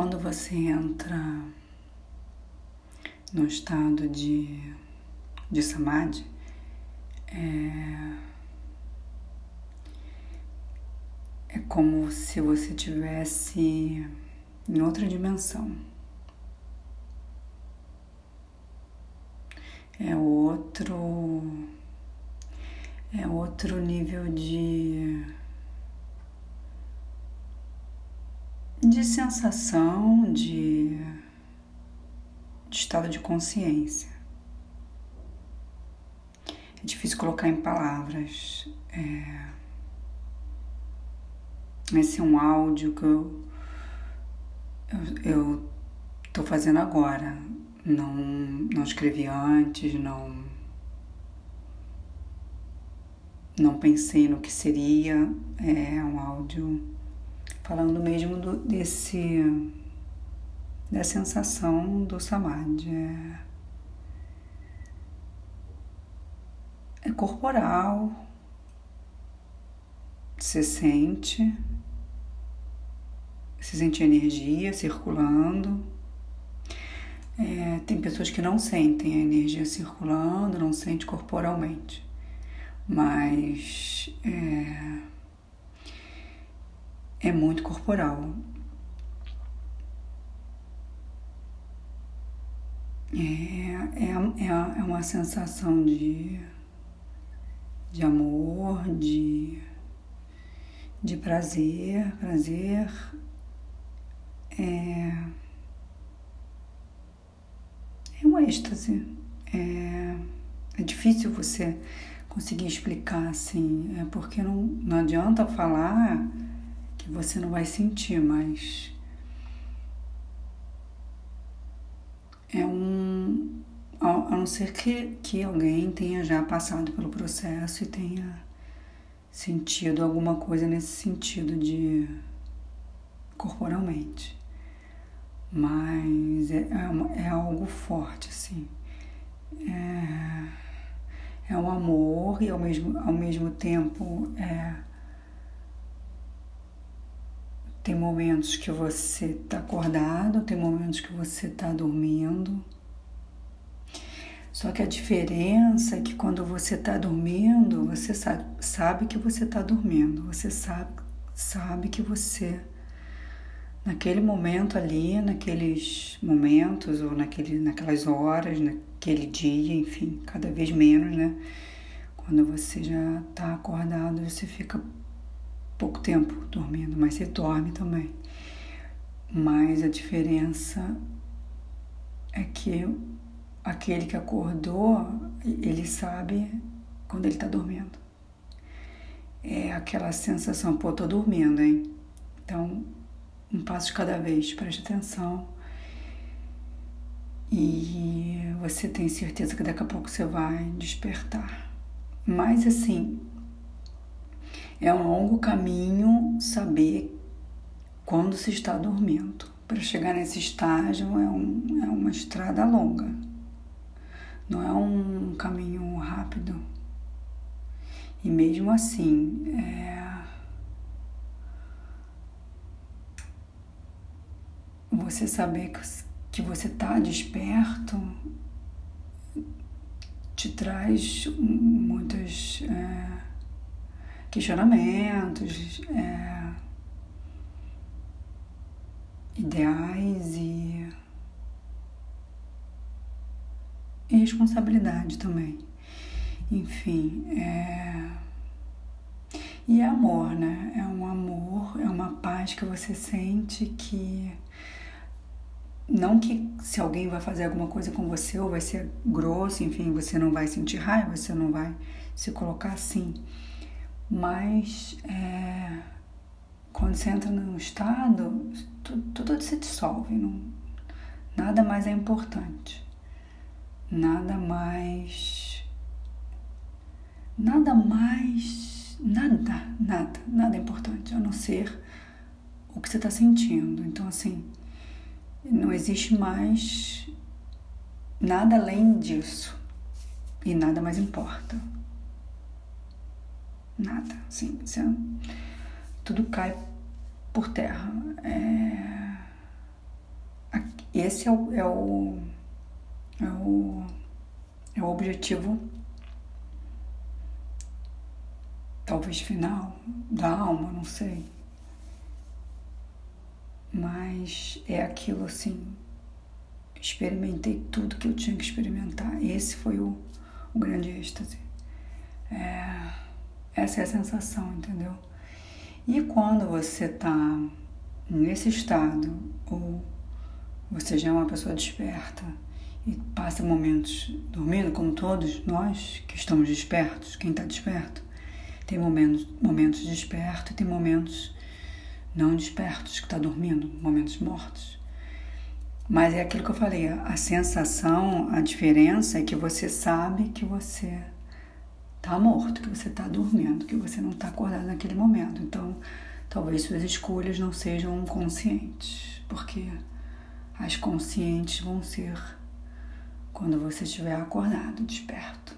Quando você entra no estado de, de samadhi, é, é como se você tivesse em outra dimensão. É outro é outro nível de de sensação de, de estado de consciência. É difícil colocar em palavras. É, esse é um áudio que eu, eu, eu fazendo agora. Não, não escrevi antes, não, não pensei no que seria. É um áudio falando mesmo do, desse da sensação do samadhi. É, é corporal, você sente, você sente energia circulando. É, tem pessoas que não sentem a energia circulando, não sente corporalmente, mas é, é muito corporal. É, é, é, é uma sensação de, de amor, de, de prazer, prazer. É, é um êxtase. É, é difícil você conseguir explicar assim, é porque não, não adianta falar você não vai sentir, mas é um. A não ser que, que alguém tenha já passado pelo processo e tenha sentido alguma coisa nesse sentido de corporalmente. Mas é, é, é algo forte, assim. É, é um amor e ao mesmo, ao mesmo tempo é tem momentos que você está acordado, tem momentos que você está dormindo. Só que a diferença é que quando você está dormindo, você sabe, sabe que você está dormindo, você sabe, sabe que você, naquele momento ali, naqueles momentos ou naquele, naquelas horas, naquele dia, enfim, cada vez menos, né? Quando você já está acordado, você fica pouco tempo dormindo, mas você dorme também. Mas a diferença é que aquele que acordou, ele sabe quando ele está dormindo. É aquela sensação, pô, tô dormindo, hein? Então, um passo de cada vez, preste atenção. E você tem certeza que daqui a pouco você vai despertar. Mas assim, é um longo caminho saber quando se está dormindo. Para chegar nesse estágio é, um, é uma estrada longa, não é um caminho rápido. E mesmo assim, é, você saber que, você está desperto te traz muitas. É, questionamentos, é, ideais e, e, responsabilidade também. Enfim, é, e é amor, né? É um amor, é uma paz que você sente que. Não que se alguém vai fazer alguma coisa com você ou vai ser grosso, enfim, você não vai sentir raiva, você não vai se colocar assim mas é, quando você entra num estado, tudo, tudo se dissolve, não, nada mais é importante, nada mais, nada mais, nada, nada, nada é importante, a não ser o que você está sentindo. Então, assim, não existe mais nada além disso e nada mais importa. Nada, assim, você, tudo cai por terra. É, esse é o, é o, é o, é o objetivo, talvez final, da alma, não sei. Mas é aquilo assim. Experimentei tudo que eu tinha que experimentar. Esse foi o, o grande êxtase. É, essa é a sensação, entendeu? E quando você está nesse estado, ou você já é uma pessoa desperta e passa momentos dormindo, como todos nós que estamos despertos, quem está desperto, tem momentos, momentos despertos e tem momentos não despertos, que está dormindo, momentos mortos. Mas é aquilo que eu falei, a sensação, a diferença é que você sabe que você está morto, que você está dormindo, que você não está acordado naquele momento. Então, talvez suas escolhas não sejam conscientes, porque as conscientes vão ser quando você estiver acordado, desperto.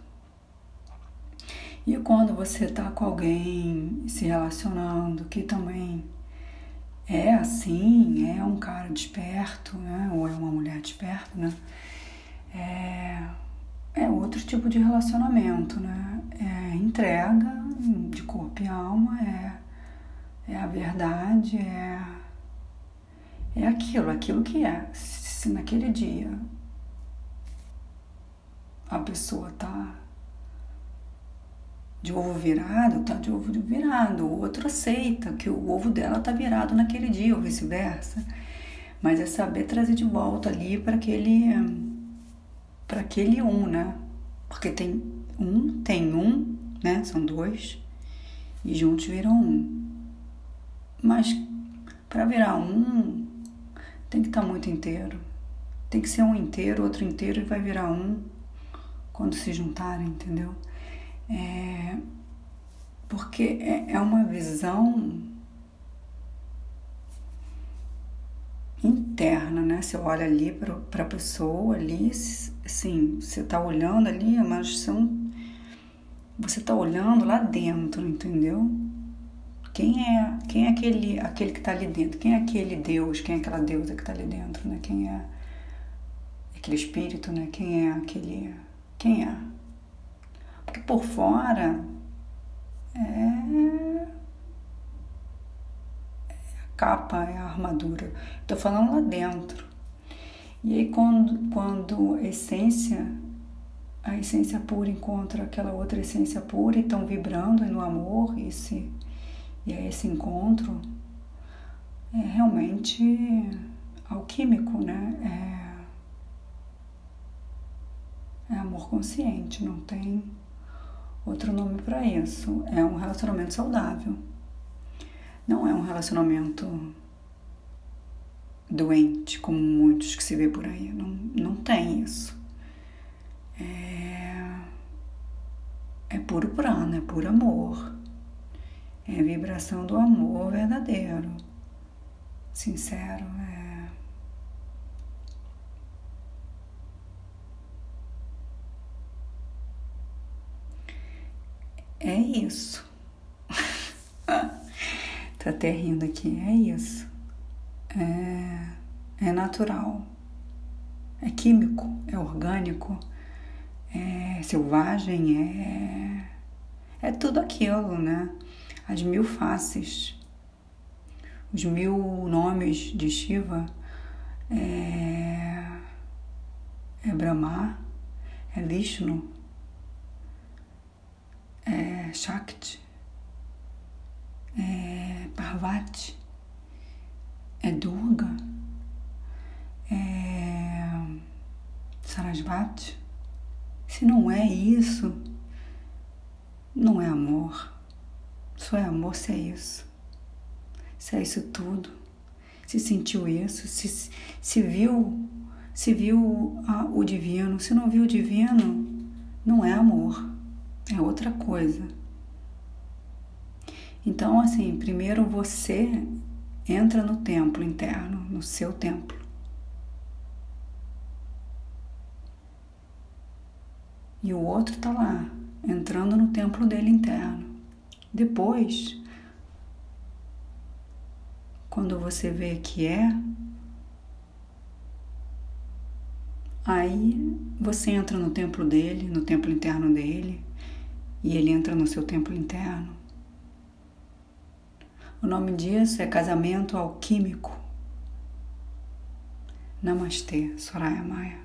E quando você está com alguém se relacionando que também é assim, é um cara desperto, né? Ou é uma mulher desperta, né? É, é outro tipo de relacionamento, né? É entrega de corpo e alma, é, é a verdade, é, é aquilo, aquilo que é. Se naquele dia a pessoa tá de ovo virado, tá de ovo virado. O outro aceita que o ovo dela tá virado naquele dia, ou vice-versa. Mas é saber trazer de volta ali para aquele para aquele um, né? Porque tem um, tem um, né? São dois e juntos viram um. Mas para virar um tem que estar tá muito inteiro. Tem que ser um inteiro, outro inteiro e vai virar um quando se juntarem, entendeu? É, porque é, é uma visão interna, né? Você olha ali para a pessoa ali, sim, você está olhando ali, mas são, você está olhando lá dentro, entendeu? Quem é, quem é aquele, aquele que está ali dentro? Quem é aquele Deus? Quem é aquela deusa que está ali dentro, né? Quem é aquele espírito, né? Quem é aquele, quem é? Porque por fora é, é a capa, é a armadura. Estou falando lá dentro. E aí quando, quando a essência, a essência pura encontra aquela outra essência pura e estão vibrando no amor, e, esse, e é esse encontro é realmente alquímico, né? É, é amor consciente, não tem Outro nome para isso é um relacionamento saudável. Não é um relacionamento doente, como muitos que se vê por aí. Não, não tem isso. É, é puro prana, é puro amor. É vibração do amor verdadeiro, sincero. É É isso. Tô até rindo aqui. É isso. É, é natural. É químico, é orgânico, é selvagem, é, é tudo aquilo, né? As mil faces, os mil nomes de Shiva é, é Brahma, é Vishnu, é Shakti, é Parvati, é Durga, é Sarasvati. Se não é isso, não é amor. Só é amor se é isso. Se é isso tudo. Se sentiu isso, se, se viu, se viu a, o divino. Se não viu o divino, não é amor é outra coisa. Então, assim, primeiro você entra no templo interno, no seu templo. E o outro está lá, entrando no templo dele interno. Depois, quando você vê que é, Aí você entra no templo dele, no templo interno dele, e ele entra no seu templo interno. O nome disso é casamento alquímico. Namastê, Soraya Maia.